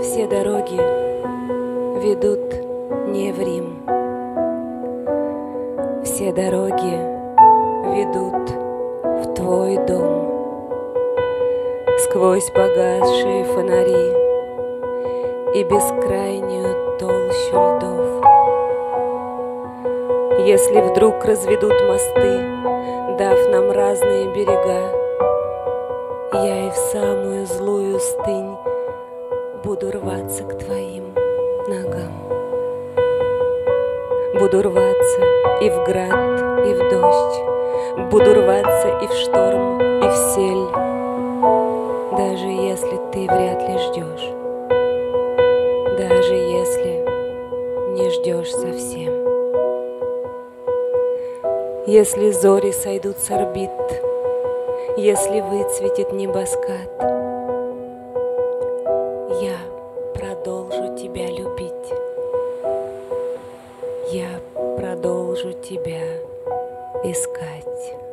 Все дороги ведут не в Рим. Все дороги ведут в твой дом. Сквозь погасшие фонари и бескрайнюю толщу льдов. Если вдруг разведут мосты, дав нам разные берега, я и в самую Буду рваться и в град, и в дождь, Буду рваться и в шторм, и в сель, Даже если ты вряд ли ждешь, Даже если не ждешь совсем. Если зори сойдут с орбит, Если выцветит небоскат, тебя искать.